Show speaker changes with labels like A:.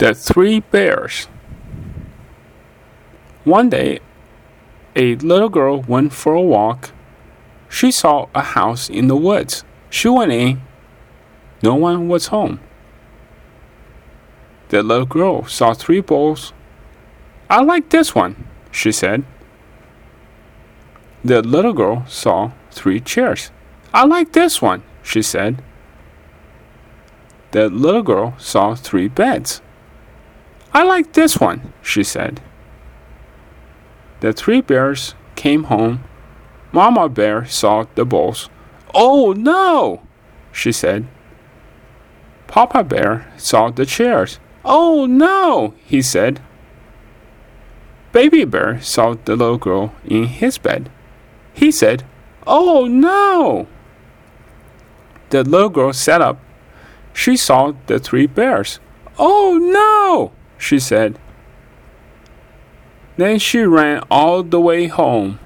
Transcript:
A: The Three Bears. One day, a little girl went for a walk. She saw a house in the woods. She went in. No one was home. The little girl saw three bowls. I like this one, she said. The little girl saw three chairs. I like this one, she said. The little girl saw three beds. I like this one, she said. The three bears came home. Mama Bear saw the bowls. Oh no, she said. Papa Bear saw the chairs. Oh no, he said. Baby Bear saw the little girl in his bed. He said, Oh no! The little girl sat up. She saw the three bears. Oh no! She said. Then she ran all the way home.